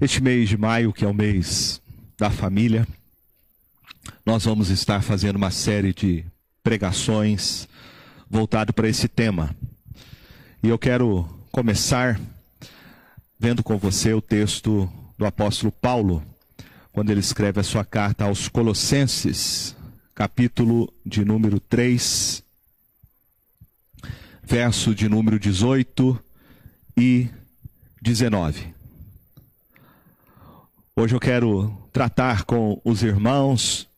Este mês de maio, que é o mês da família, nós vamos estar fazendo uma série de pregações voltado para esse tema. E eu quero começar vendo com você o texto do apóstolo Paulo, quando ele escreve a sua carta aos Colossenses, capítulo de número 3, verso de número 18 e 19. Hoje eu quero tratar com os irmãos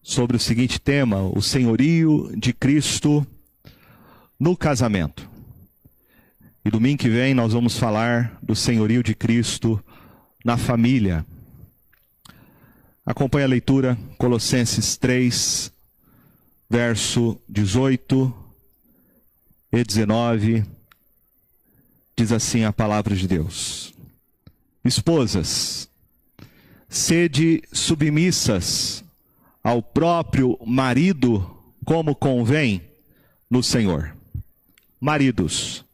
sobre o seguinte tema: o senhorio de Cristo no casamento. E domingo que vem nós vamos falar do senhorio de Cristo na família. Acompanhe a leitura, Colossenses 3, verso 18 e 19. Diz assim a palavra de Deus: Esposas, sede submissas ao próprio marido, como convém no Senhor. Maridos,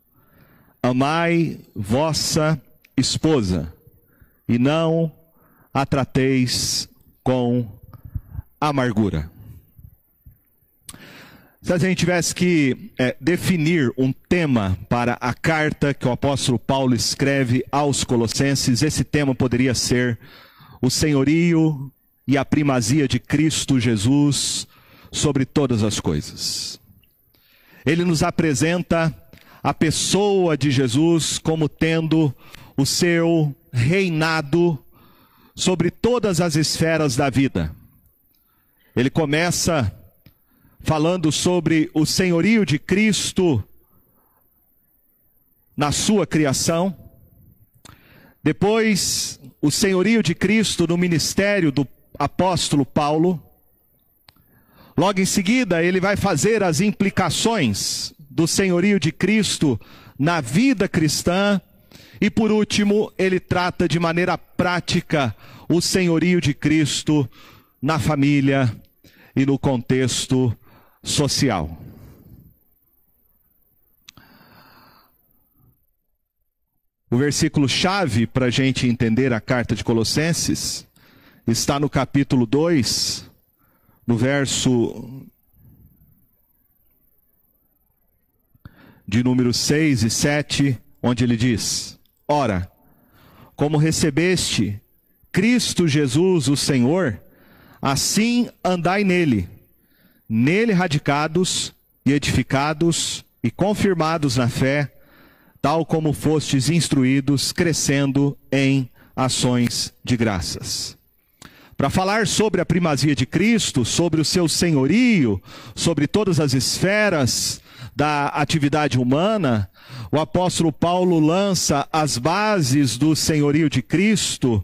amai vossa esposa e não a trateis com amargura. Se a gente tivesse que é, definir um tema para a carta que o apóstolo Paulo escreve aos Colossenses, esse tema poderia ser o senhorio e a primazia de Cristo Jesus sobre todas as coisas. Ele nos apresenta a pessoa de Jesus como tendo o seu reinado sobre todas as esferas da vida. Ele começa falando sobre o senhorio de Cristo na sua criação. Depois, o senhorio de Cristo no ministério do apóstolo Paulo. Logo em seguida, ele vai fazer as implicações do senhorio de Cristo na vida cristã. E por último, ele trata de maneira prática o senhorio de Cristo na família e no contexto social. O versículo chave para a gente entender a carta de Colossenses está no capítulo 2, no verso de número 6 e 7, onde ele diz: Ora, como recebeste Cristo Jesus, o Senhor, assim andai nele, nele radicados e edificados e confirmados na fé tal como fostes instruídos, crescendo em ações de graças. Para falar sobre a primazia de Cristo, sobre o seu senhorio, sobre todas as esferas da atividade humana, o apóstolo Paulo lança as bases do senhorio de Cristo,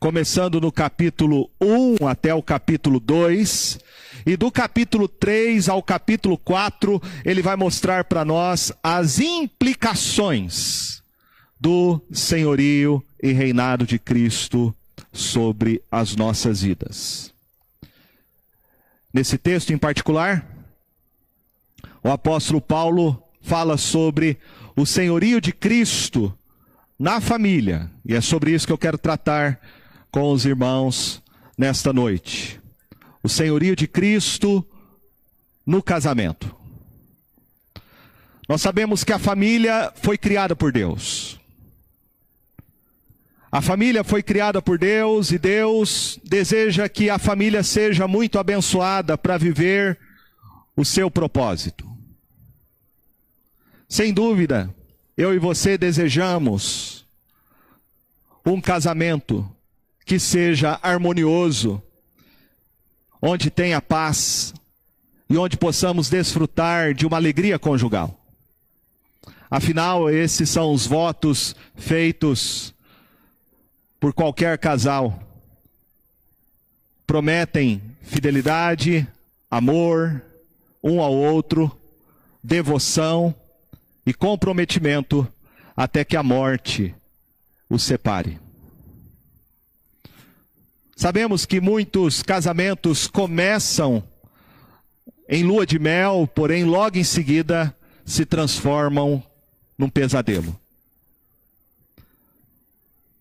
começando no capítulo 1 até o capítulo 2, e do capítulo 3 ao capítulo 4, ele vai mostrar para nós as implicações do senhorio e reinado de Cristo sobre as nossas vidas. Nesse texto em particular, o apóstolo Paulo fala sobre o senhorio de Cristo na família, e é sobre isso que eu quero tratar com os irmãos nesta noite o senhorio de Cristo no casamento. Nós sabemos que a família foi criada por Deus. A família foi criada por Deus e Deus deseja que a família seja muito abençoada para viver o seu propósito. Sem dúvida, eu e você desejamos um casamento que seja harmonioso, onde tenha paz e onde possamos desfrutar de uma alegria conjugal. Afinal, esses são os votos feitos por qualquer casal. Prometem fidelidade, amor um ao outro, devoção e comprometimento até que a morte os separe. Sabemos que muitos casamentos começam em lua de mel, porém logo em seguida se transformam num pesadelo.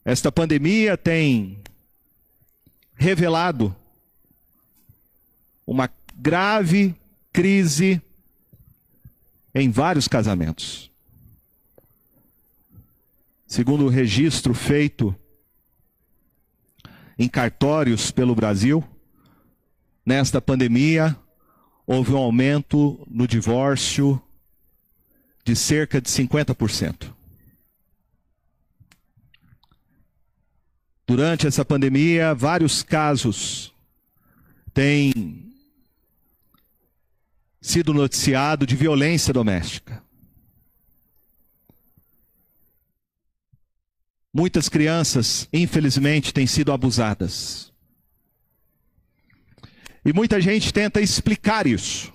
Esta pandemia tem revelado uma grave crise em vários casamentos. Segundo o registro feito em cartórios pelo Brasil, nesta pandemia houve um aumento no divórcio de cerca de 50%. Durante essa pandemia, vários casos têm sido noticiado de violência doméstica. Muitas crianças, infelizmente, têm sido abusadas. E muita gente tenta explicar isso.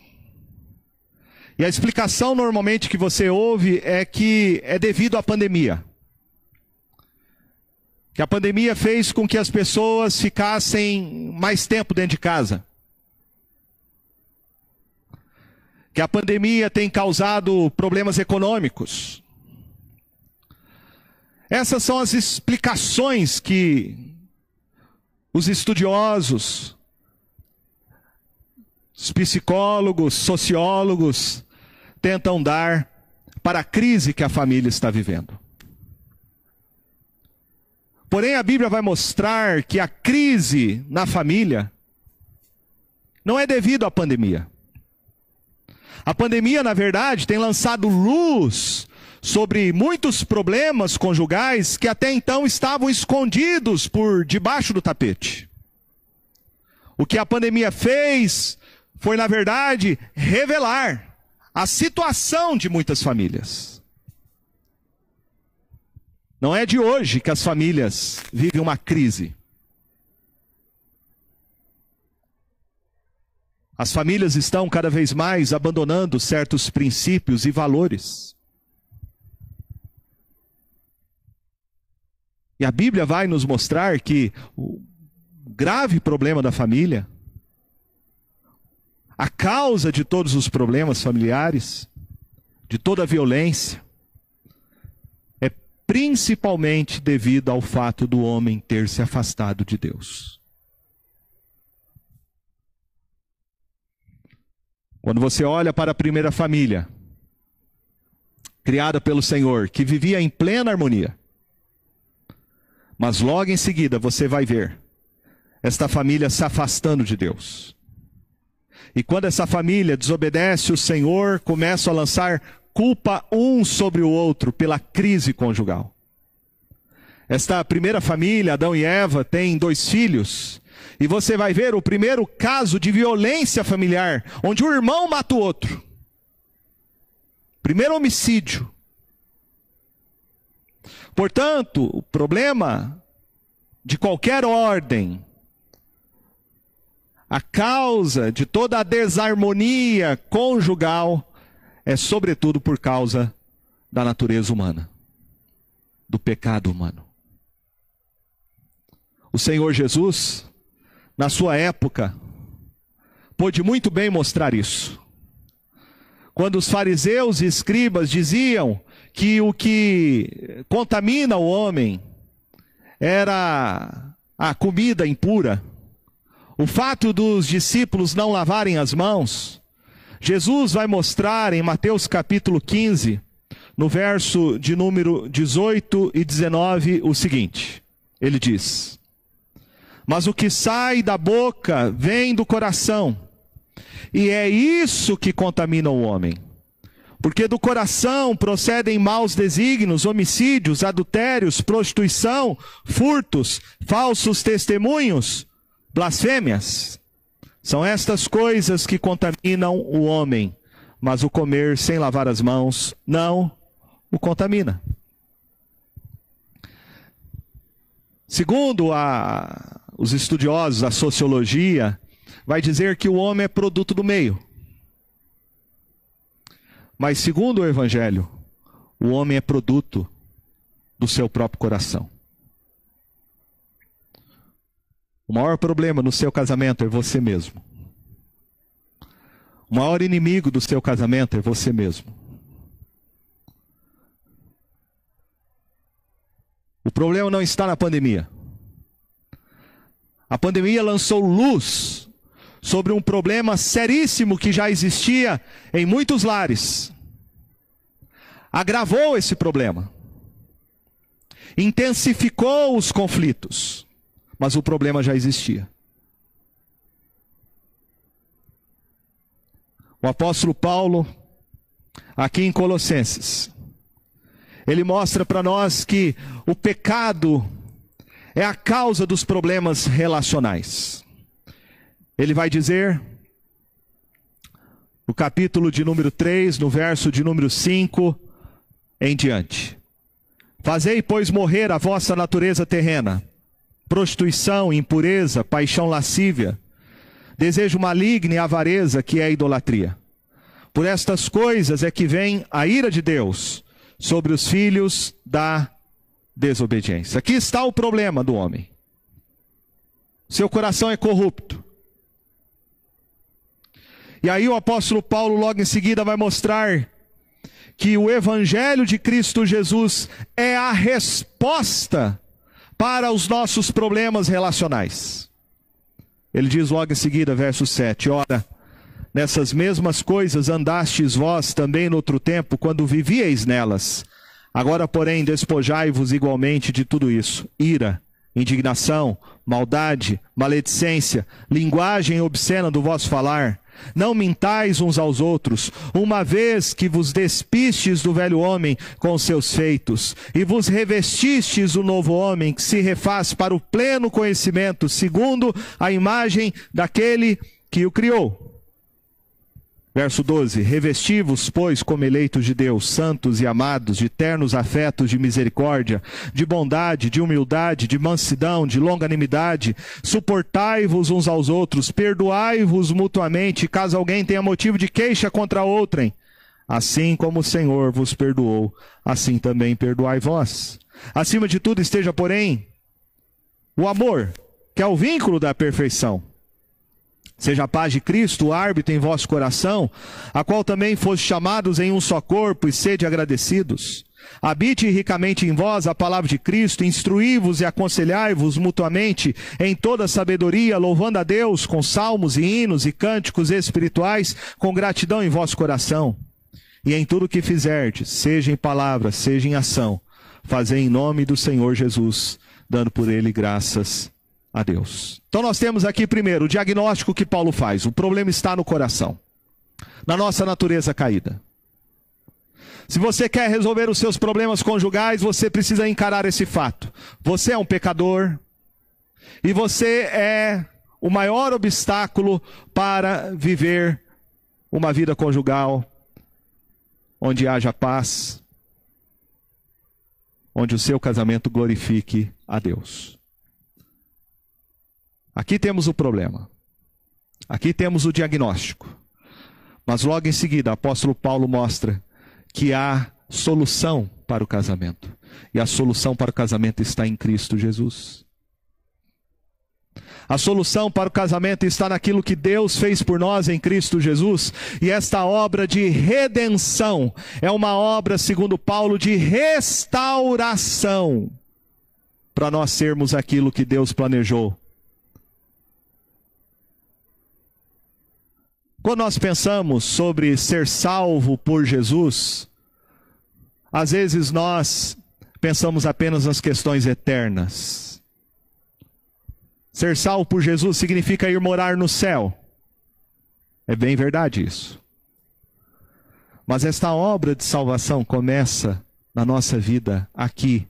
E a explicação normalmente que você ouve é que é devido à pandemia. Que a pandemia fez com que as pessoas ficassem mais tempo dentro de casa. Que a pandemia tem causado problemas econômicos. Essas são as explicações que os estudiosos, os psicólogos, sociólogos tentam dar para a crise que a família está vivendo. Porém, a Bíblia vai mostrar que a crise na família não é devido à pandemia. A pandemia, na verdade, tem lançado luz sobre muitos problemas conjugais que até então estavam escondidos por debaixo do tapete. O que a pandemia fez foi, na verdade, revelar a situação de muitas famílias. Não é de hoje que as famílias vivem uma crise. As famílias estão cada vez mais abandonando certos princípios e valores. E a Bíblia vai nos mostrar que o grave problema da família, a causa de todos os problemas familiares, de toda a violência, é principalmente devido ao fato do homem ter se afastado de Deus. Quando você olha para a primeira família, criada pelo Senhor, que vivia em plena harmonia, mas logo em seguida você vai ver esta família se afastando de Deus. E quando essa família desobedece o Senhor, começa a lançar culpa um sobre o outro pela crise conjugal. Esta primeira família, Adão e Eva, tem dois filhos. E você vai ver o primeiro caso de violência familiar, onde o irmão mata o outro. Primeiro homicídio. Portanto, o problema de qualquer ordem, a causa de toda a desarmonia conjugal é, sobretudo, por causa da natureza humana, do pecado humano. O Senhor Jesus, na sua época, pôde muito bem mostrar isso. Quando os fariseus e escribas diziam que o que contamina o homem era a comida impura, o fato dos discípulos não lavarem as mãos, Jesus vai mostrar em Mateus capítulo 15, no verso de número 18 e 19, o seguinte: ele diz: Mas o que sai da boca vem do coração, e é isso que contamina o homem. Porque do coração procedem maus desígnios, homicídios, adultérios, prostituição, furtos, falsos testemunhos, blasfêmias. São estas coisas que contaminam o homem, mas o comer sem lavar as mãos não o contamina. Segundo a, os estudiosos, a sociologia, vai dizer que o homem é produto do meio. Mas, segundo o Evangelho, o homem é produto do seu próprio coração. O maior problema no seu casamento é você mesmo. O maior inimigo do seu casamento é você mesmo. O problema não está na pandemia. A pandemia lançou luz sobre um problema seríssimo que já existia em muitos lares. Agravou esse problema. Intensificou os conflitos. Mas o problema já existia. O apóstolo Paulo, aqui em Colossenses, ele mostra para nós que o pecado é a causa dos problemas relacionais. Ele vai dizer, no capítulo de número 3, no verso de número 5 em diante: Fazei, pois, morrer a vossa natureza terrena, prostituição, impureza, paixão lascívia, desejo maligno e avareza, que é a idolatria. Por estas coisas é que vem a ira de Deus sobre os filhos da desobediência. Aqui está o problema do homem. Seu coração é corrupto. E aí o apóstolo Paulo logo em seguida vai mostrar que o evangelho de Cristo Jesus é a resposta para os nossos problemas relacionais. Ele diz logo em seguida, verso 7: Ora, nessas mesmas coisas andastes vós também no outro tempo, quando vivíeis nelas. Agora, porém, despojai-vos igualmente de tudo isso: ira, indignação, maldade, maledicência, linguagem obscena do vosso falar. Não mintais uns aos outros, uma vez que vos despistes do velho homem com seus feitos, e vos revestistes do novo homem que se refaz para o pleno conhecimento, segundo a imagem daquele que o criou Verso 12: Revesti-vos, pois, como eleitos de Deus, santos e amados, de ternos afetos de misericórdia, de bondade, de humildade, de mansidão, de longanimidade. Suportai-vos uns aos outros, perdoai-vos mutuamente, caso alguém tenha motivo de queixa contra outrem. Assim como o Senhor vos perdoou, assim também perdoai vós. Acima de tudo esteja, porém, o amor, que é o vínculo da perfeição. Seja a paz de Cristo o árbitro em vosso coração, a qual também foste chamados em um só corpo, e sede agradecidos. Habite ricamente em vós a palavra de Cristo, instruí-vos e aconselhai-vos mutuamente em toda sabedoria, louvando a Deus com salmos e hinos e cânticos espirituais, com gratidão em vosso coração. E em tudo que fizerdes, seja em palavra, seja em ação, fazei em nome do Senhor Jesus, dando por ele graças a Deus. Então nós temos aqui primeiro o diagnóstico que Paulo faz. O problema está no coração, na nossa natureza caída. Se você quer resolver os seus problemas conjugais, você precisa encarar esse fato. Você é um pecador e você é o maior obstáculo para viver uma vida conjugal onde haja paz, onde o seu casamento glorifique a Deus. Aqui temos o problema. Aqui temos o diagnóstico. Mas logo em seguida, o apóstolo Paulo mostra que há solução para o casamento. E a solução para o casamento está em Cristo Jesus. A solução para o casamento está naquilo que Deus fez por nós em Cristo Jesus, e esta obra de redenção é uma obra, segundo Paulo, de restauração, para nós sermos aquilo que Deus planejou Quando nós pensamos sobre ser salvo por Jesus, às vezes nós pensamos apenas nas questões eternas. Ser salvo por Jesus significa ir morar no céu. É bem verdade isso. Mas esta obra de salvação começa na nossa vida aqui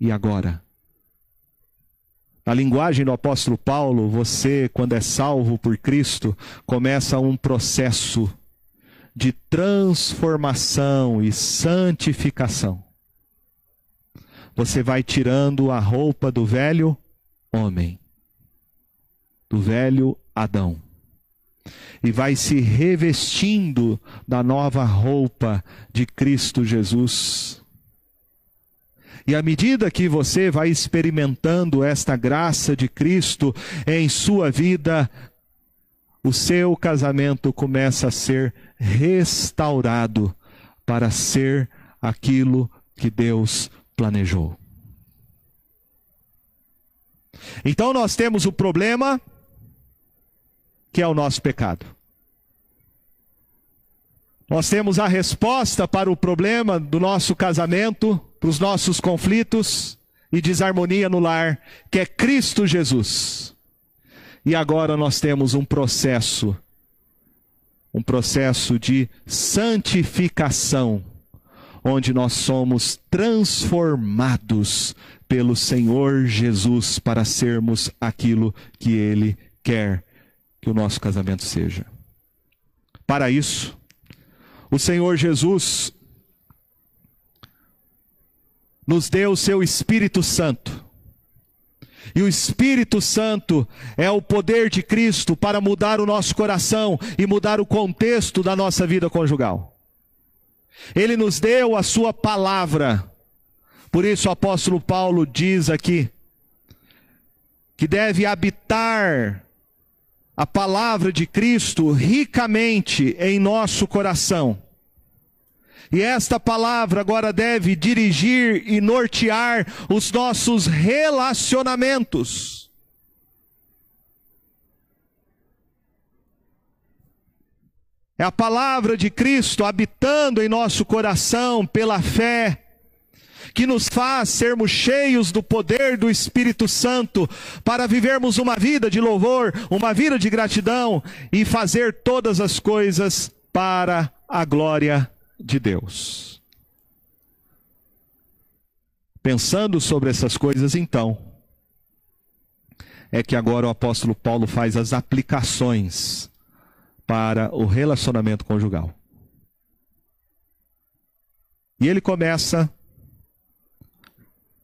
e agora. Na linguagem do apóstolo Paulo, você, quando é salvo por Cristo, começa um processo de transformação e santificação. Você vai tirando a roupa do velho homem, do velho Adão, e vai se revestindo da nova roupa de Cristo Jesus e à medida que você vai experimentando esta graça de Cristo em sua vida, o seu casamento começa a ser restaurado para ser aquilo que Deus planejou. Então nós temos o problema que é o nosso pecado. Nós temos a resposta para o problema do nosso casamento, para os nossos conflitos e desarmonia no lar, que é Cristo Jesus. E agora nós temos um processo, um processo de santificação, onde nós somos transformados pelo Senhor Jesus para sermos aquilo que Ele quer que o nosso casamento seja. Para isso, o Senhor Jesus nos deu o seu Espírito Santo. E o Espírito Santo é o poder de Cristo para mudar o nosso coração e mudar o contexto da nossa vida conjugal. Ele nos deu a sua palavra. Por isso o apóstolo Paulo diz aqui que deve habitar a palavra de Cristo ricamente em nosso coração. E esta palavra agora deve dirigir e nortear os nossos relacionamentos. É a palavra de Cristo habitando em nosso coração pela fé que nos faz sermos cheios do poder do Espírito Santo para vivermos uma vida de louvor, uma vida de gratidão e fazer todas as coisas para a glória de Deus. Pensando sobre essas coisas, então, é que agora o apóstolo Paulo faz as aplicações para o relacionamento conjugal. E ele começa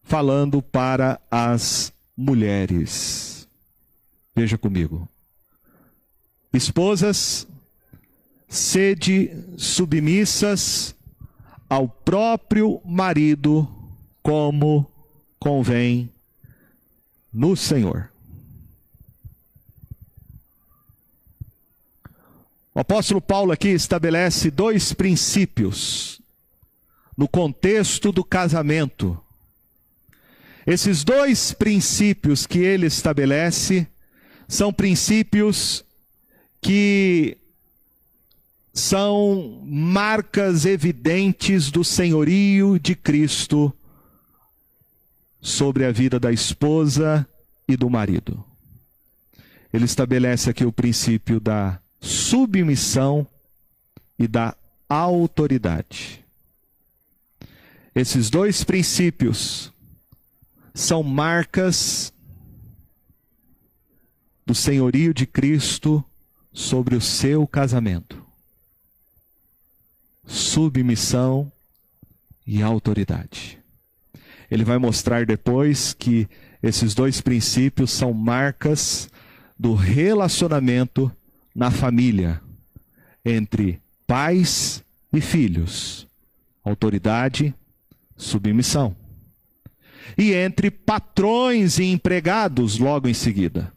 falando para as mulheres. Veja comigo. Esposas, sede submissas ao próprio marido, como convém no Senhor. O apóstolo Paulo aqui estabelece dois princípios no contexto do casamento esses dois princípios que ele estabelece são princípios que são marcas evidentes do senhorio de Cristo sobre a vida da esposa e do marido. Ele estabelece aqui o princípio da submissão e da autoridade. Esses dois princípios são marcas do senhorio de Cristo sobre o seu casamento. Submissão e autoridade. Ele vai mostrar depois que esses dois princípios são marcas do relacionamento na família entre pais e filhos. Autoridade, submissão e entre patrões e empregados logo em seguida.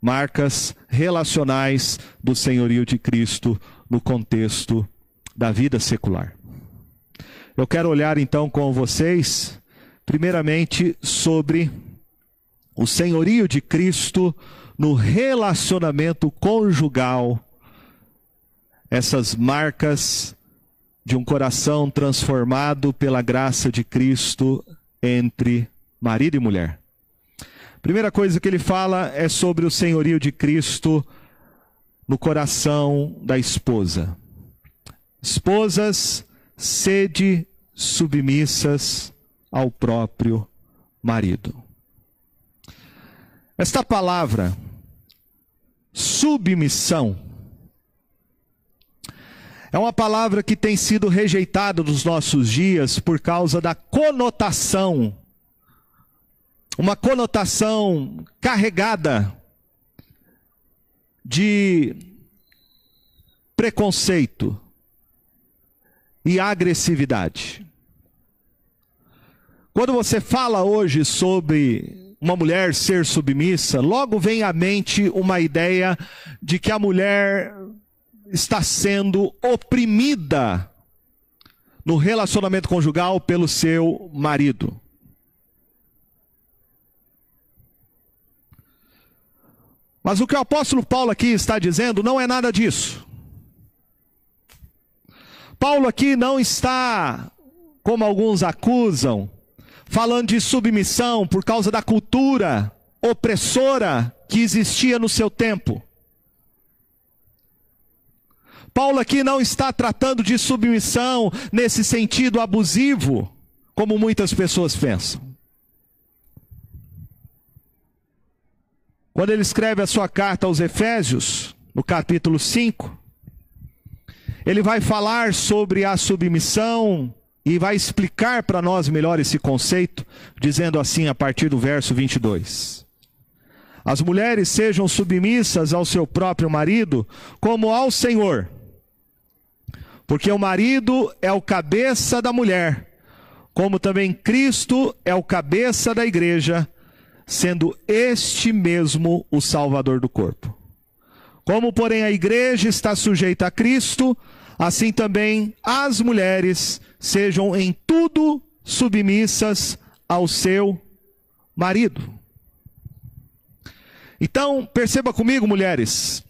Marcas relacionais do senhorio de Cristo no contexto da vida secular. Eu quero olhar então com vocês, primeiramente, sobre o senhorio de Cristo no relacionamento conjugal, essas marcas de um coração transformado pela graça de Cristo entre marido e mulher. Primeira coisa que ele fala é sobre o senhorio de Cristo no coração da esposa. Esposas, sede submissas ao próprio marido. Esta palavra, submissão, é uma palavra que tem sido rejeitada nos nossos dias por causa da conotação, uma conotação carregada de preconceito e agressividade. Quando você fala hoje sobre uma mulher ser submissa, logo vem à mente uma ideia de que a mulher está sendo oprimida no relacionamento conjugal pelo seu marido. Mas o que o apóstolo Paulo aqui está dizendo não é nada disso. Paulo aqui não está, como alguns acusam, falando de submissão por causa da cultura opressora que existia no seu tempo. Paulo aqui não está tratando de submissão nesse sentido abusivo, como muitas pessoas pensam. Quando ele escreve a sua carta aos Efésios, no capítulo 5, ele vai falar sobre a submissão e vai explicar para nós melhor esse conceito, dizendo assim a partir do verso 22. As mulheres sejam submissas ao seu próprio marido, como ao Senhor porque o marido é o cabeça da mulher, como também Cristo é o cabeça da igreja, sendo este mesmo o Salvador do corpo. Como, porém, a igreja está sujeita a Cristo, assim também as mulheres sejam em tudo submissas ao seu marido. Então, perceba comigo, mulheres,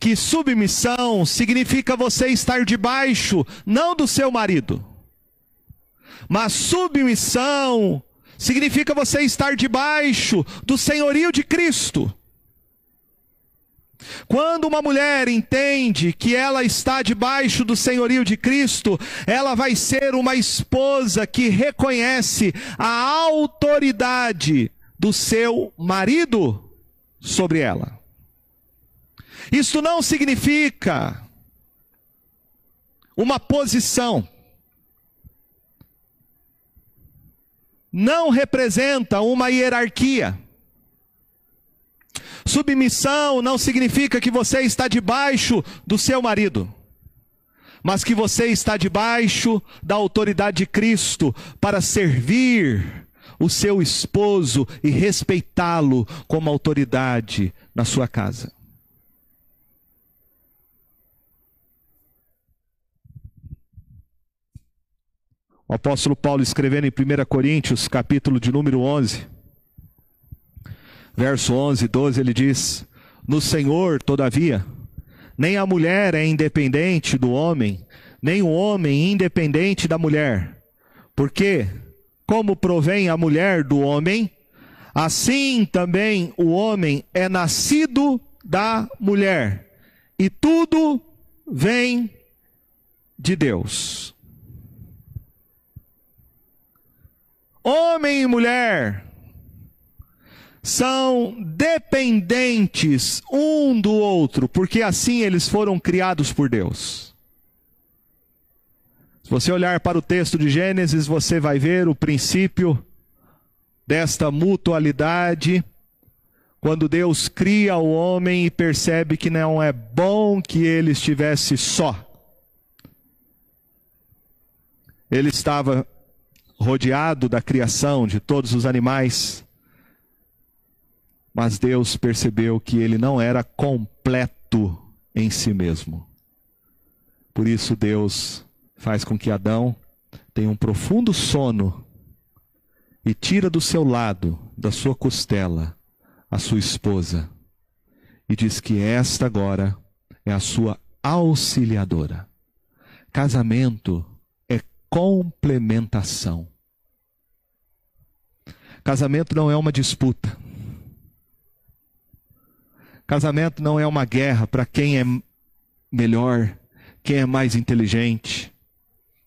que submissão significa você estar debaixo, não do seu marido, mas submissão significa você estar debaixo do senhorio de Cristo. Quando uma mulher entende que ela está debaixo do senhorio de Cristo, ela vai ser uma esposa que reconhece a autoridade do seu marido sobre ela. Isto não significa uma posição. Não representa uma hierarquia. Submissão não significa que você está debaixo do seu marido, mas que você está debaixo da autoridade de Cristo para servir o seu esposo e respeitá-lo como autoridade na sua casa. O apóstolo Paulo escrevendo em 1 Coríntios, capítulo de número 11, verso 11 e 12, ele diz: No Senhor, todavia, nem a mulher é independente do homem, nem o homem independente da mulher. Porque, como provém a mulher do homem, assim também o homem é nascido da mulher, e tudo vem de Deus. homem e mulher, são dependentes um do outro, porque assim eles foram criados por Deus. Se você olhar para o texto de Gênesis, você vai ver o princípio desta mutualidade, quando Deus cria o homem e percebe que não é bom que ele estivesse só. Ele estava rodeado da criação, de todos os animais. Mas Deus percebeu que ele não era completo em si mesmo. Por isso, Deus faz com que Adão tenha um profundo sono e tira do seu lado, da sua costela, a sua esposa e diz que esta agora é a sua auxiliadora. Casamento é complementação. Casamento não é uma disputa. Casamento não é uma guerra para quem é melhor, quem é mais inteligente.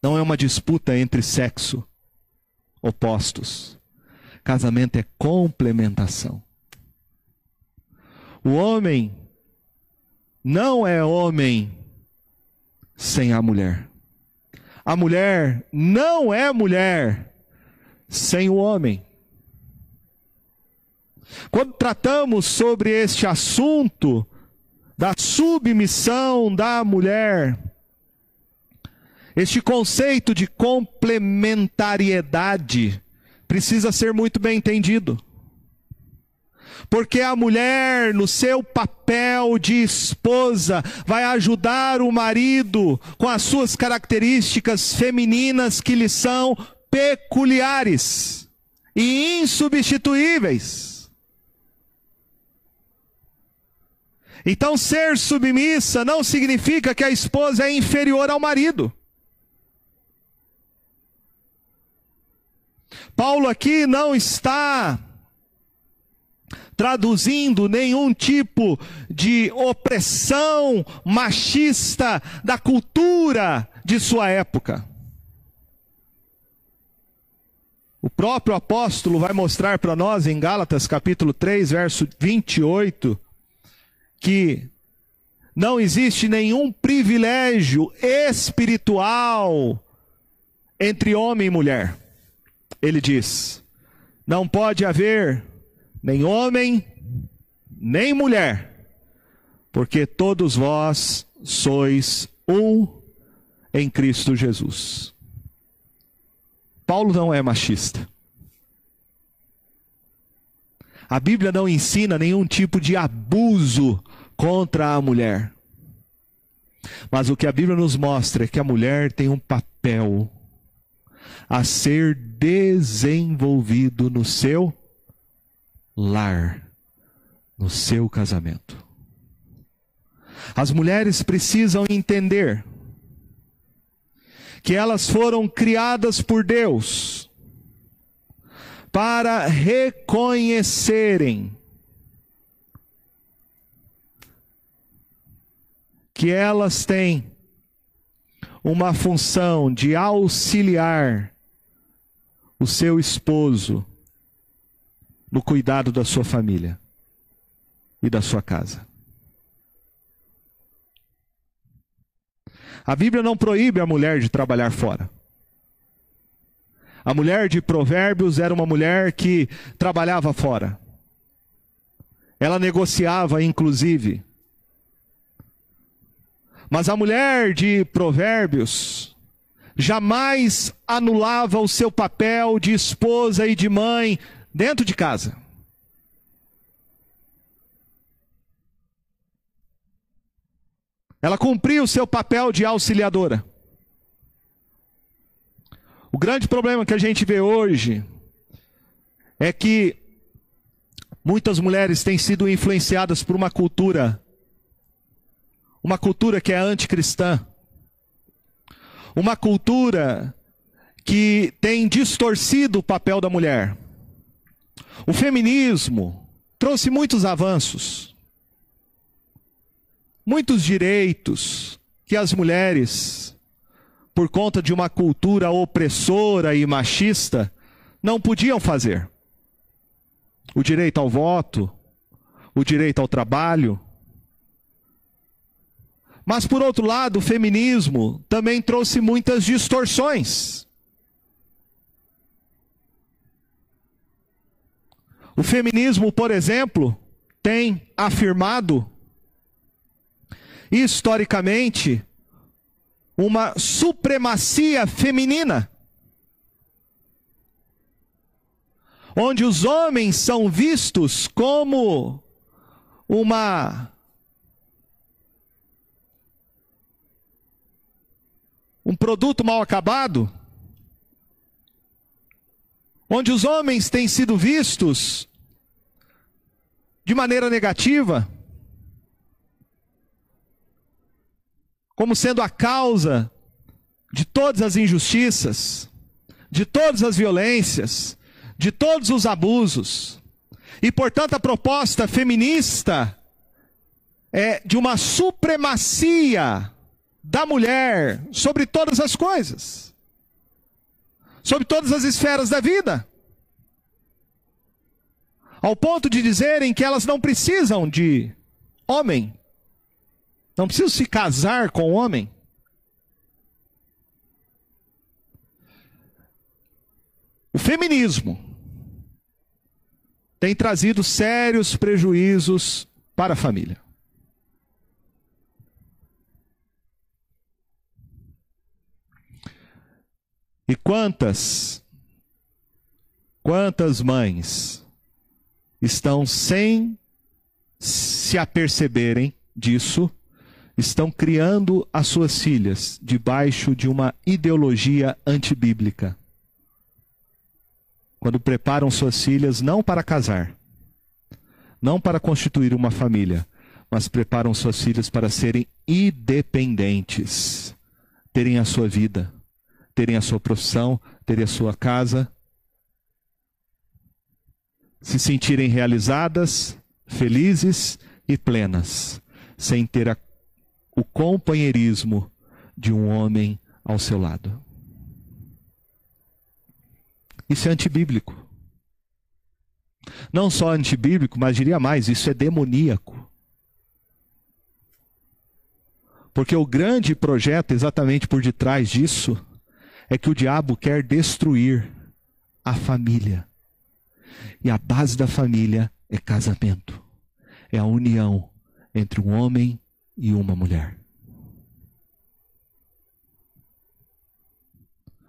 Não é uma disputa entre sexo opostos. Casamento é complementação. O homem não é homem sem a mulher. A mulher não é mulher sem o homem. Quando tratamos sobre este assunto da submissão da mulher, este conceito de complementariedade precisa ser muito bem entendido. Porque a mulher, no seu papel de esposa, vai ajudar o marido com as suas características femininas que lhe são peculiares e insubstituíveis. Então, ser submissa não significa que a esposa é inferior ao marido. Paulo aqui não está traduzindo nenhum tipo de opressão machista da cultura de sua época. O próprio apóstolo vai mostrar para nós em Gálatas capítulo 3, verso 28, que não existe nenhum privilégio espiritual entre homem e mulher. Ele diz: não pode haver nem homem, nem mulher, porque todos vós sois um em Cristo Jesus. Paulo não é machista. A Bíblia não ensina nenhum tipo de abuso contra a mulher. Mas o que a Bíblia nos mostra é que a mulher tem um papel a ser desenvolvido no seu lar, no seu casamento. As mulheres precisam entender que elas foram criadas por Deus para reconhecerem que elas têm uma função de auxiliar o seu esposo no cuidado da sua família e da sua casa. A Bíblia não proíbe a mulher de trabalhar fora. A mulher de Provérbios era uma mulher que trabalhava fora. Ela negociava, inclusive. Mas a mulher de Provérbios jamais anulava o seu papel de esposa e de mãe dentro de casa. Ela cumpria o seu papel de auxiliadora. O grande problema que a gente vê hoje é que muitas mulheres têm sido influenciadas por uma cultura, uma cultura que é anticristã, uma cultura que tem distorcido o papel da mulher. O feminismo trouxe muitos avanços muitos direitos que as mulheres, por conta de uma cultura opressora e machista, não podiam fazer. O direito ao voto, o direito ao trabalho. Mas, por outro lado, o feminismo também trouxe muitas distorções. O feminismo, por exemplo, tem afirmado historicamente, uma supremacia feminina. Onde os homens são vistos como uma um produto mal acabado, onde os homens têm sido vistos de maneira negativa, como sendo a causa de todas as injustiças, de todas as violências, de todos os abusos. E, portanto, a proposta feminista é de uma supremacia da mulher sobre todas as coisas, sobre todas as esferas da vida. Ao ponto de dizerem que elas não precisam de homem não preciso se casar com o homem. O feminismo tem trazido sérios prejuízos para a família. E quantas, quantas mães estão sem se aperceberem disso estão criando as suas filhas debaixo de uma ideologia antibíblica. Quando preparam suas filhas não para casar, não para constituir uma família, mas preparam suas filhas para serem independentes, terem a sua vida, terem a sua profissão, terem a sua casa, se sentirem realizadas, felizes e plenas, sem ter a, o companheirismo de um homem ao seu lado. Isso é antibíblico. Não só antibíblico, mas diria mais, isso é demoníaco. Porque o grande projeto, exatamente por detrás disso, é que o diabo quer destruir a família. E a base da família é casamento. É a união entre um homem e uma mulher.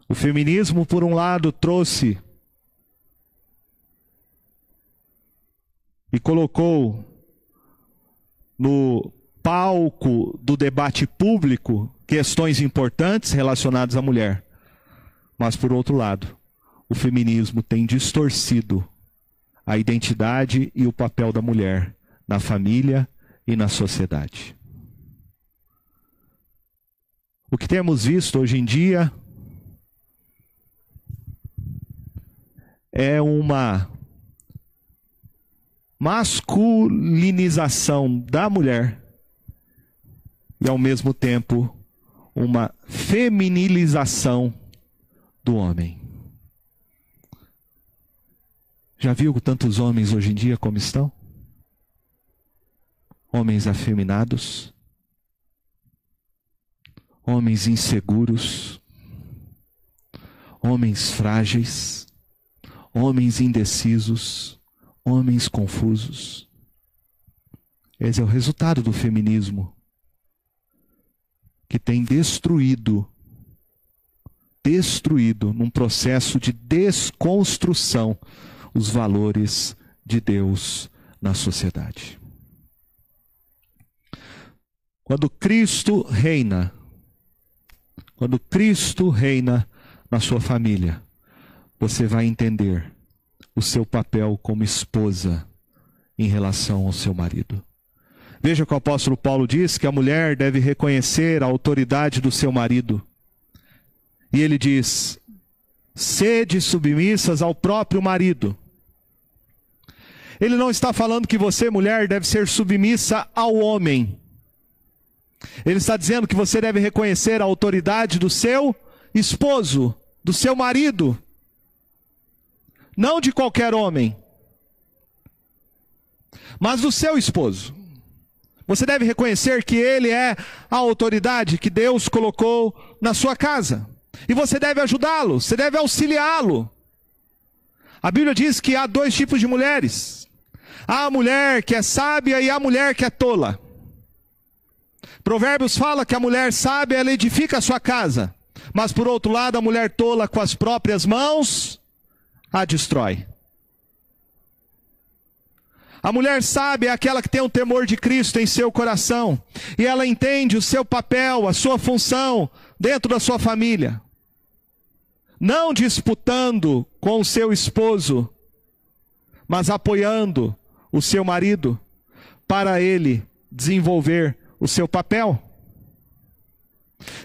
O feminismo, por um lado, trouxe e colocou no palco do debate público questões importantes relacionadas à mulher. Mas, por outro lado, o feminismo tem distorcido a identidade e o papel da mulher na família e na sociedade. O que temos visto hoje em dia é uma masculinização da mulher e, ao mesmo tempo, uma feminilização do homem. Já viu tantos homens hoje em dia como estão? Homens afeminados, homens inseguros, homens frágeis, homens indecisos, homens confusos. Esse é o resultado do feminismo que tem destruído, destruído num processo de desconstrução os valores de Deus na sociedade. Quando Cristo reina, quando Cristo reina na sua família, você vai entender o seu papel como esposa em relação ao seu marido. Veja que o apóstolo Paulo diz que a mulher deve reconhecer a autoridade do seu marido. E ele diz: sede submissas ao próprio marido. Ele não está falando que você, mulher, deve ser submissa ao homem. Ele está dizendo que você deve reconhecer a autoridade do seu esposo, do seu marido. Não de qualquer homem, mas do seu esposo. Você deve reconhecer que ele é a autoridade que Deus colocou na sua casa. E você deve ajudá-lo, você deve auxiliá-lo. A Bíblia diz que há dois tipos de mulheres: há a mulher que é sábia e há a mulher que é tola. Provérbios fala que a mulher sábia ela edifica a sua casa, mas por outro lado, a mulher tola com as próprias mãos a destrói. A mulher sábia é aquela que tem o temor de Cristo em seu coração e ela entende o seu papel, a sua função dentro da sua família. Não disputando com o seu esposo, mas apoiando o seu marido para ele desenvolver o seu papel.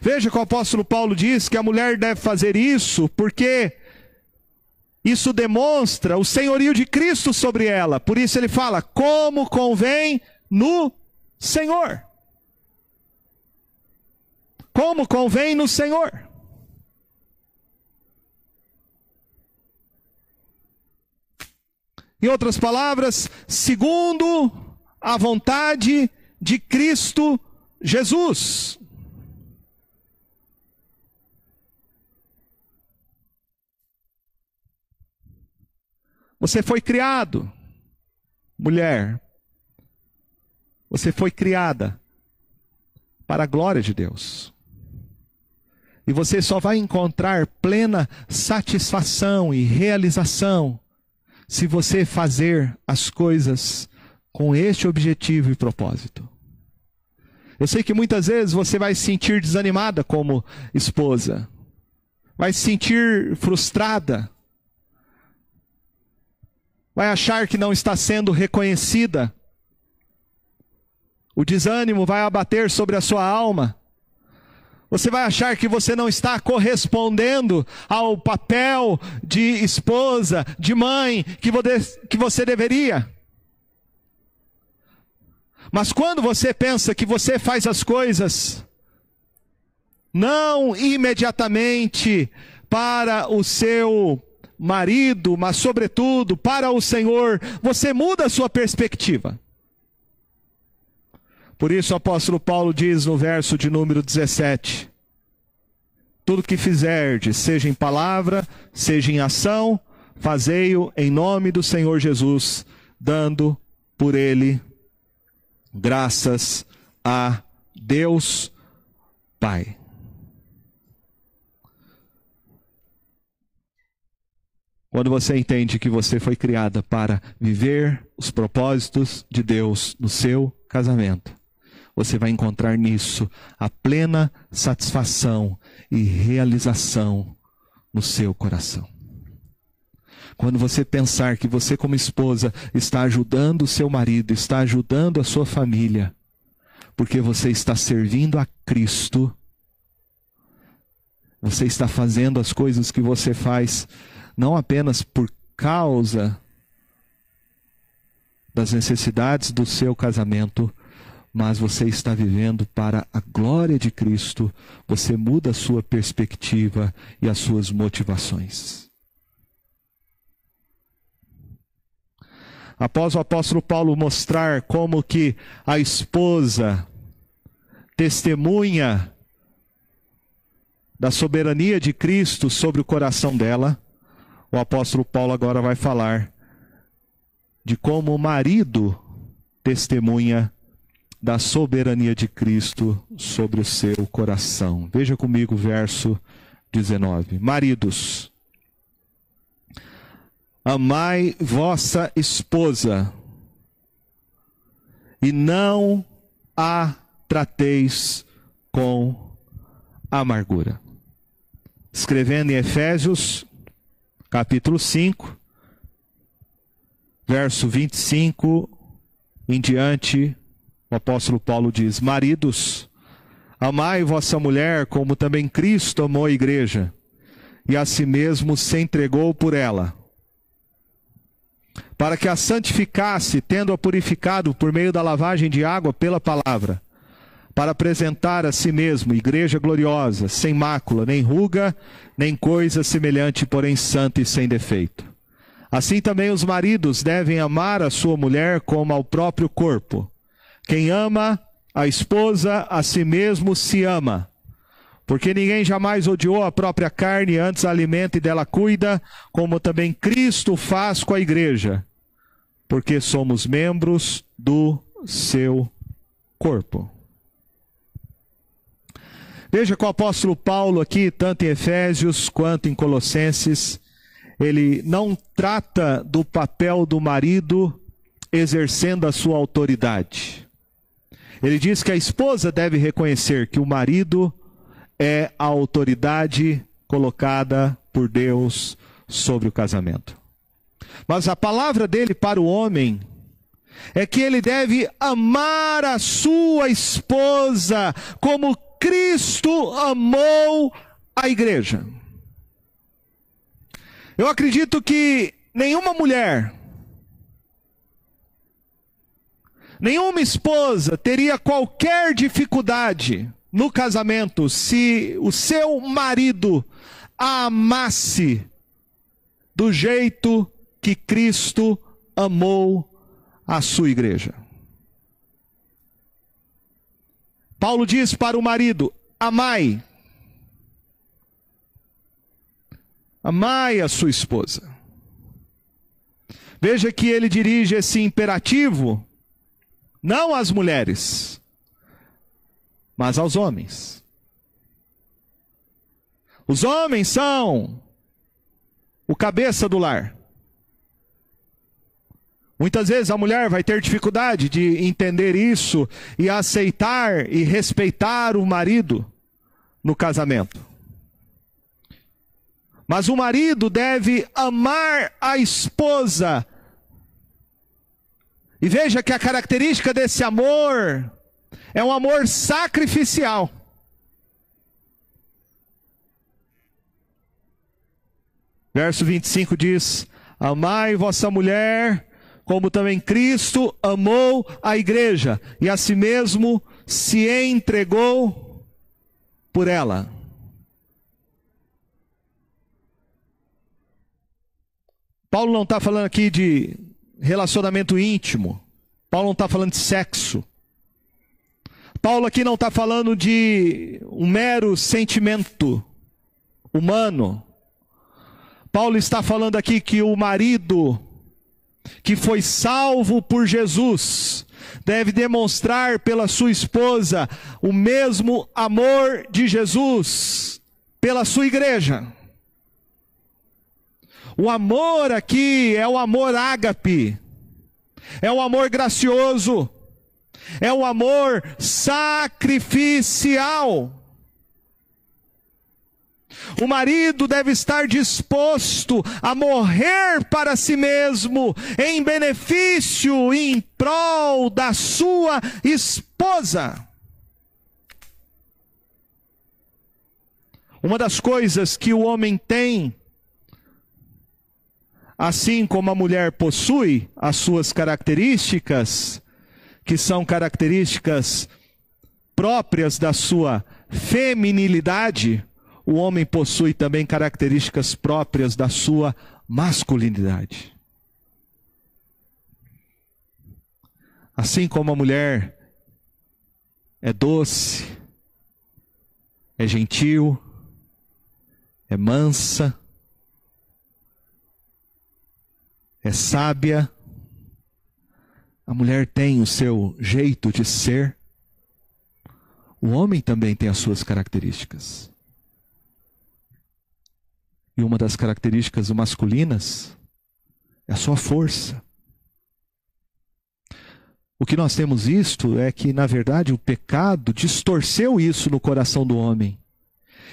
Veja que o apóstolo Paulo diz que a mulher deve fazer isso porque isso demonstra o senhorio de Cristo sobre ela. Por isso ele fala: como convém no Senhor. Como convém no Senhor. Em outras palavras, segundo a vontade de Cristo Jesus. Você foi criado, mulher. Você foi criada para a glória de Deus. E você só vai encontrar plena satisfação e realização se você fazer as coisas com este objetivo e propósito. Eu sei que muitas vezes você vai se sentir desanimada como esposa, vai se sentir frustrada, vai achar que não está sendo reconhecida o desânimo vai abater sobre a sua alma. Você vai achar que você não está correspondendo ao papel de esposa, de mãe, que você, deveria. Mas quando você pensa que você faz as coisas, não imediatamente para o seu marido, mas sobretudo para o Senhor, você muda a sua perspectiva. Por isso o apóstolo Paulo diz no verso de número 17: Tudo que fizerdes, seja em palavra, seja em ação, fazei-o em nome do Senhor Jesus, dando por ele graças a Deus Pai. Quando você entende que você foi criada para viver os propósitos de Deus no seu casamento, você vai encontrar nisso a plena satisfação e realização no seu coração. Quando você pensar que você, como esposa, está ajudando o seu marido, está ajudando a sua família, porque você está servindo a Cristo, você está fazendo as coisas que você faz não apenas por causa das necessidades do seu casamento, mas você está vivendo para a glória de Cristo, você muda a sua perspectiva e as suas motivações. Após o apóstolo Paulo mostrar como que a esposa testemunha da soberania de Cristo sobre o coração dela, o apóstolo Paulo agora vai falar de como o marido testemunha da soberania de Cristo sobre o seu coração. Veja comigo o verso 19. Maridos, amai vossa esposa e não a trateis com amargura. Escrevendo em Efésios, capítulo 5, verso 25 em diante, o apóstolo Paulo diz: Maridos, amai vossa mulher como também Cristo amou a igreja e a si mesmo se entregou por ela, para que a santificasse, tendo-a purificado por meio da lavagem de água pela palavra, para apresentar a si mesmo igreja gloriosa, sem mácula, nem ruga, nem coisa semelhante, porém santa e sem defeito. Assim também os maridos devem amar a sua mulher como ao próprio corpo. Quem ama a esposa, a si mesmo se ama. Porque ninguém jamais odiou a própria carne, antes alimenta e dela cuida, como também Cristo faz com a igreja, porque somos membros do seu corpo. Veja que o apóstolo Paulo aqui, tanto em Efésios quanto em Colossenses, ele não trata do papel do marido exercendo a sua autoridade. Ele diz que a esposa deve reconhecer que o marido é a autoridade colocada por Deus sobre o casamento. Mas a palavra dele para o homem é que ele deve amar a sua esposa como Cristo amou a igreja. Eu acredito que nenhuma mulher Nenhuma esposa teria qualquer dificuldade no casamento se o seu marido a amasse do jeito que Cristo amou a sua igreja. Paulo diz para o marido: amai. Amai a sua esposa. Veja que ele dirige esse imperativo não às mulheres, mas aos homens. Os homens são o cabeça do lar. Muitas vezes a mulher vai ter dificuldade de entender isso e aceitar e respeitar o marido no casamento. Mas o marido deve amar a esposa e veja que a característica desse amor é um amor sacrificial. Verso 25 diz: Amai vossa mulher, como também Cristo amou a igreja e a si mesmo se entregou por ela. Paulo não está falando aqui de relacionamento íntimo. Paulo não está falando de sexo. Paulo aqui não está falando de um mero sentimento humano. Paulo está falando aqui que o marido que foi salvo por Jesus deve demonstrar pela sua esposa o mesmo amor de Jesus pela sua igreja. O amor aqui é o amor ágape, é o amor gracioso, é o amor sacrificial. O marido deve estar disposto a morrer para si mesmo, em benefício e em prol da sua esposa. Uma das coisas que o homem tem assim como a mulher possui as suas características, que são características próprias da sua feminilidade, o homem possui também características próprias da sua masculinidade. Assim como a mulher é doce, é gentil, é mansa, é sábia, a mulher tem o seu jeito de ser, o homem também tem as suas características. E uma das características masculinas é a sua força. O que nós temos visto é que, na verdade, o pecado distorceu isso no coração do homem.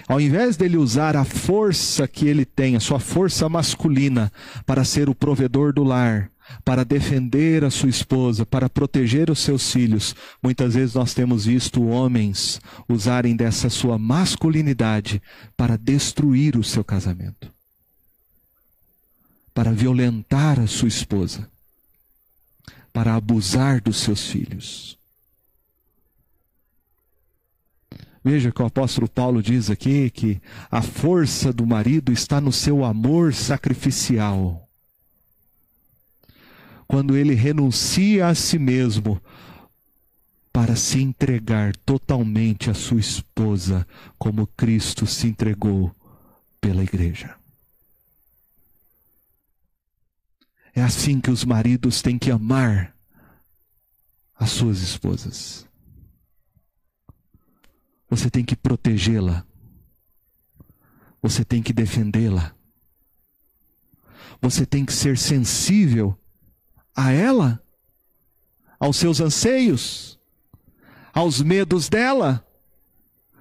Ao invés dele usar a força que ele tem, a sua força masculina, para ser o provedor do lar, para defender a sua esposa, para proteger os seus filhos, muitas vezes nós temos visto homens usarem dessa sua masculinidade para destruir o seu casamento, para violentar a sua esposa, para abusar dos seus filhos. Veja que o apóstolo Paulo diz aqui que a força do marido está no seu amor sacrificial. Quando ele renuncia a si mesmo para se entregar totalmente à sua esposa, como Cristo se entregou pela igreja. É assim que os maridos têm que amar as suas esposas. Você tem que protegê-la. Você tem que defendê-la. Você tem que ser sensível a ela, aos seus anseios, aos medos dela,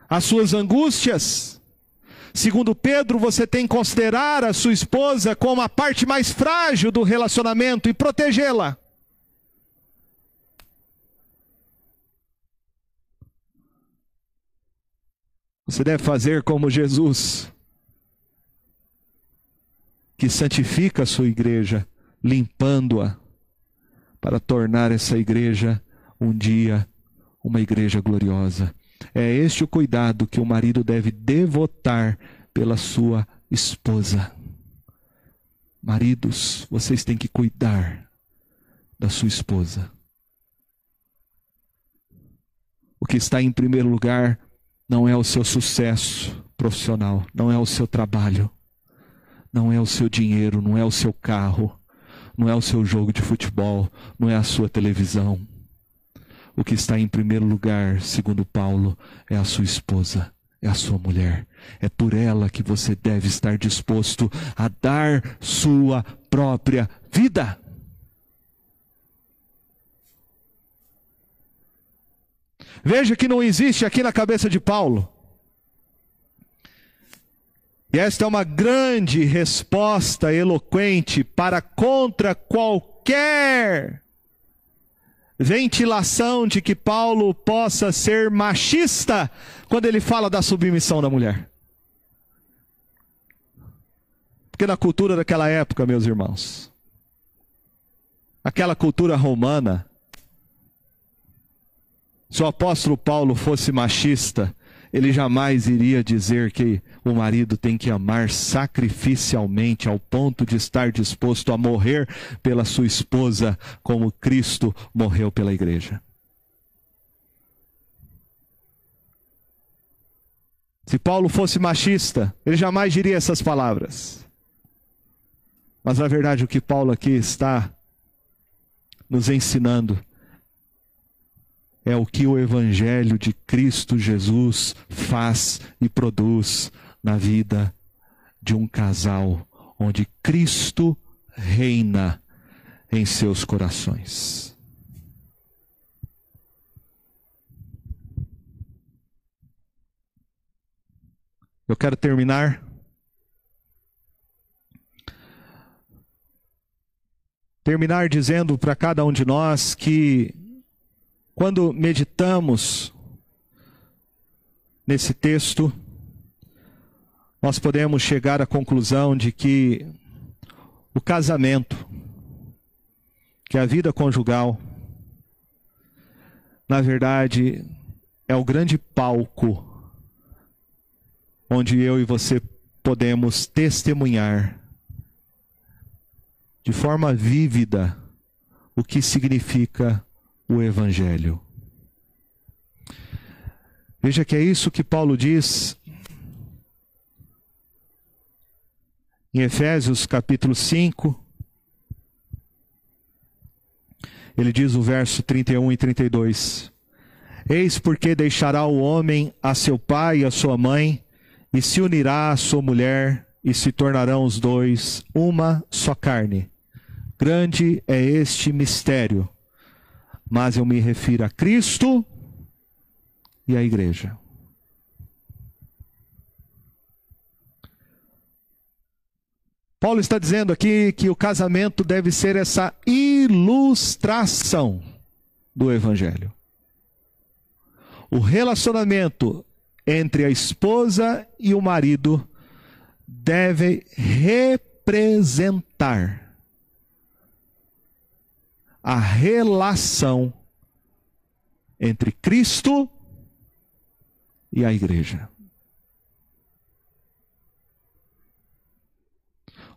às suas angústias. Segundo Pedro, você tem que considerar a sua esposa como a parte mais frágil do relacionamento e protegê-la. Você deve fazer como Jesus, que santifica a sua igreja, limpando-a, para tornar essa igreja um dia uma igreja gloriosa. É este o cuidado que o marido deve devotar pela sua esposa. Maridos, vocês têm que cuidar da sua esposa. O que está em primeiro lugar não é o seu sucesso profissional, não é o seu trabalho, não é o seu dinheiro, não é o seu carro, não é o seu jogo de futebol, não é a sua televisão. O que está em primeiro lugar, segundo Paulo, é a sua esposa, é a sua mulher. É por ela que você deve estar disposto a dar sua própria vida. Veja que não existe aqui na cabeça de Paulo. E esta é uma grande resposta eloquente para contra qualquer ventilação de que Paulo possa ser machista quando ele fala da submissão da mulher. Porque na cultura daquela época, meus irmãos, aquela cultura romana, se o apóstolo Paulo fosse machista, ele jamais iria dizer que o marido tem que amar sacrificialmente ao ponto de estar disposto a morrer pela sua esposa, como Cristo morreu pela igreja. Se Paulo fosse machista, ele jamais diria essas palavras. Mas na verdade, o que Paulo aqui está nos ensinando é o que o Evangelho de Cristo Jesus faz e produz na vida de um casal onde Cristo reina em seus corações. Eu quero terminar terminar dizendo para cada um de nós que quando meditamos nesse texto, nós podemos chegar à conclusão de que o casamento, que a vida conjugal, na verdade, é o grande palco onde eu e você podemos testemunhar de forma vívida o que significa o Evangelho. Veja que é isso que Paulo diz em Efésios capítulo 5. Ele diz o verso 31 e 32. Eis porque deixará o homem a seu pai e a sua mãe, e se unirá à sua mulher, e se tornarão os dois uma só carne. Grande é este mistério mas eu me refiro a Cristo e à igreja. Paulo está dizendo aqui que o casamento deve ser essa ilustração do Evangelho. O relacionamento entre a esposa e o marido deve representar a relação entre Cristo e a igreja.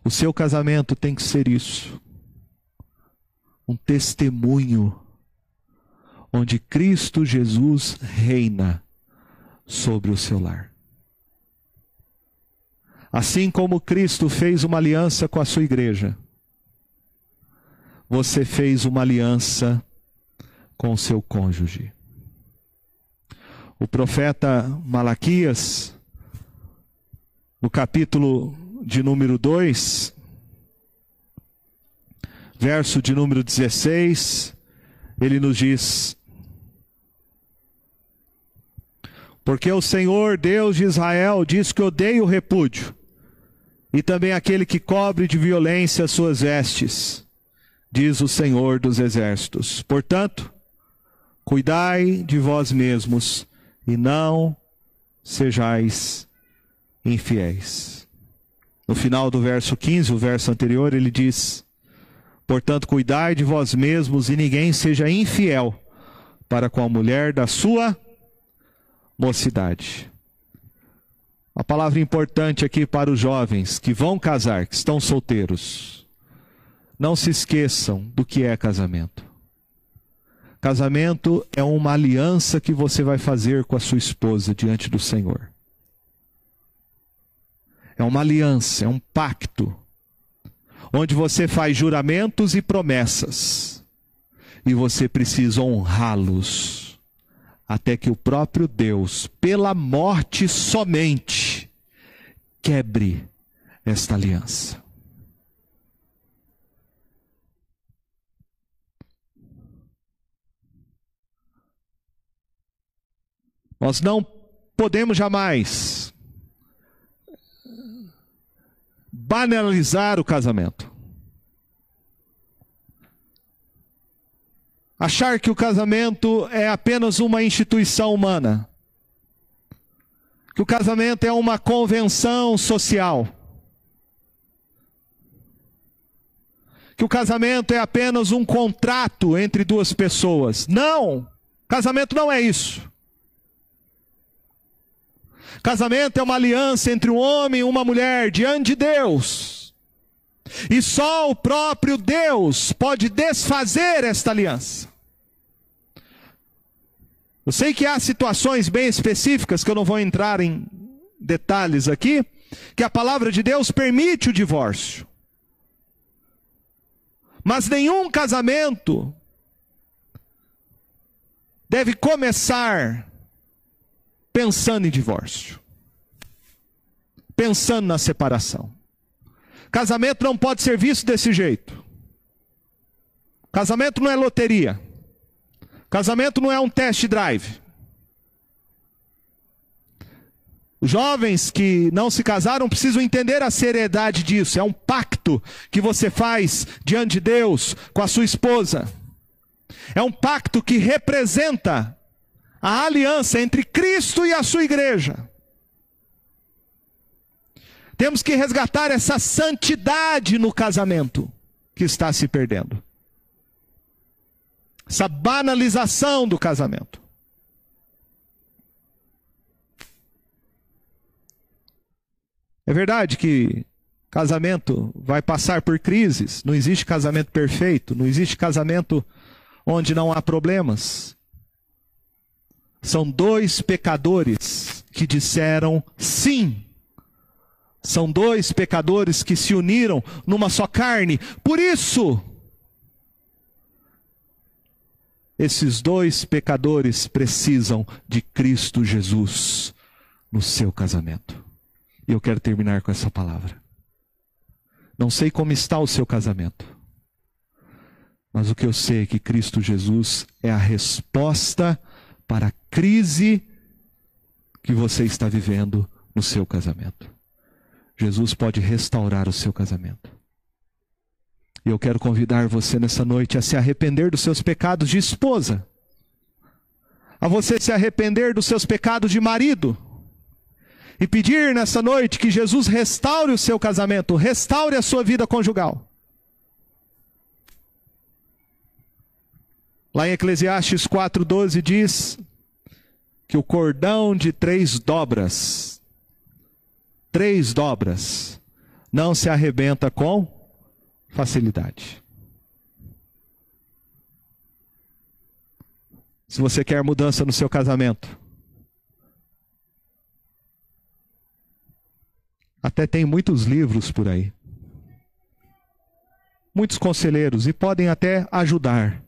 O seu casamento tem que ser isso. Um testemunho onde Cristo Jesus reina sobre o seu lar. Assim como Cristo fez uma aliança com a sua igreja, você fez uma aliança com seu cônjuge. O profeta Malaquias, no capítulo de número 2, verso de número 16, ele nos diz: Porque o Senhor Deus de Israel diz que odeia o repúdio, e também aquele que cobre de violência as suas vestes diz o Senhor dos Exércitos. Portanto, cuidai de vós mesmos e não sejais infiéis. No final do verso 15, o verso anterior, ele diz: Portanto, cuidai de vós mesmos e ninguém seja infiel para com a mulher da sua mocidade. A palavra importante aqui para os jovens que vão casar, que estão solteiros. Não se esqueçam do que é casamento. Casamento é uma aliança que você vai fazer com a sua esposa diante do Senhor. É uma aliança, é um pacto, onde você faz juramentos e promessas, e você precisa honrá-los, até que o próprio Deus, pela morte somente, quebre esta aliança. Nós não podemos jamais banalizar o casamento. achar que o casamento é apenas uma instituição humana, que o casamento é uma convenção social, que o casamento é apenas um contrato entre duas pessoas. Não! Casamento não é isso. Casamento é uma aliança entre um homem e uma mulher diante de Deus. E só o próprio Deus pode desfazer esta aliança. Eu sei que há situações bem específicas, que eu não vou entrar em detalhes aqui, que a palavra de Deus permite o divórcio. Mas nenhum casamento deve começar pensando em divórcio, pensando na separação. Casamento não pode ser visto desse jeito. Casamento não é loteria. Casamento não é um test drive. Os jovens que não se casaram precisam entender a seriedade disso. É um pacto que você faz diante de Deus com a sua esposa. É um pacto que representa a aliança entre Cristo e a sua igreja. Temos que resgatar essa santidade no casamento que está se perdendo essa banalização do casamento. É verdade que casamento vai passar por crises, não existe casamento perfeito, não existe casamento onde não há problemas. São dois pecadores que disseram sim. São dois pecadores que se uniram numa só carne. Por isso, esses dois pecadores precisam de Cristo Jesus no seu casamento. E eu quero terminar com essa palavra. Não sei como está o seu casamento, mas o que eu sei é que Cristo Jesus é a resposta para a crise que você está vivendo no seu casamento. Jesus pode restaurar o seu casamento. E eu quero convidar você nessa noite a se arrepender dos seus pecados de esposa, a você se arrepender dos seus pecados de marido, e pedir nessa noite que Jesus restaure o seu casamento, restaure a sua vida conjugal. Lá em Eclesiastes 4,12 diz que o cordão de três dobras, três dobras, não se arrebenta com facilidade. Se você quer mudança no seu casamento, até tem muitos livros por aí, muitos conselheiros e podem até ajudar.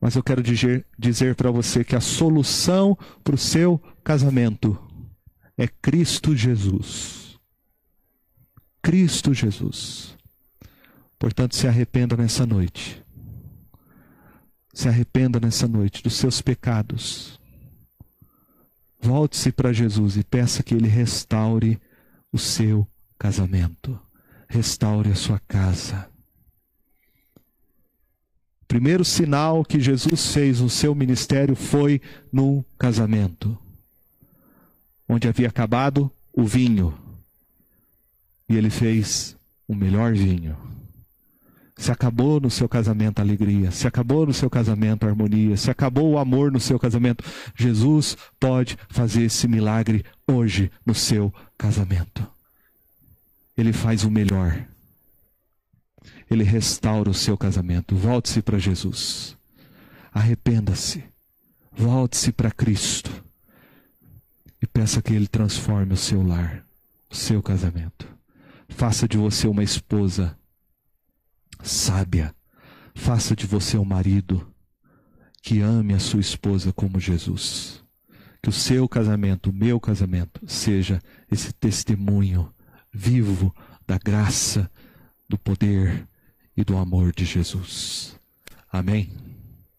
Mas eu quero dizer, dizer para você que a solução para o seu casamento é Cristo Jesus. Cristo Jesus. Portanto, se arrependa nessa noite. Se arrependa nessa noite dos seus pecados. Volte-se para Jesus e peça que Ele restaure o seu casamento, restaure a sua casa. Primeiro sinal que Jesus fez no seu ministério foi no casamento, onde havia acabado o vinho, e ele fez o melhor vinho se acabou no seu casamento a alegria, se acabou no seu casamento a harmonia, se acabou o amor no seu casamento, Jesus pode fazer esse milagre hoje no seu casamento. Ele faz o melhor. Ele restaura o seu casamento. Volte-se para Jesus. Arrependa-se. Volte-se para Cristo. E peça que Ele transforme o seu lar, o seu casamento. Faça de você uma esposa sábia. Faça de você um marido que ame a sua esposa como Jesus. Que o seu casamento, o meu casamento, seja esse testemunho vivo da graça, do poder e do amor de Jesus. Amém?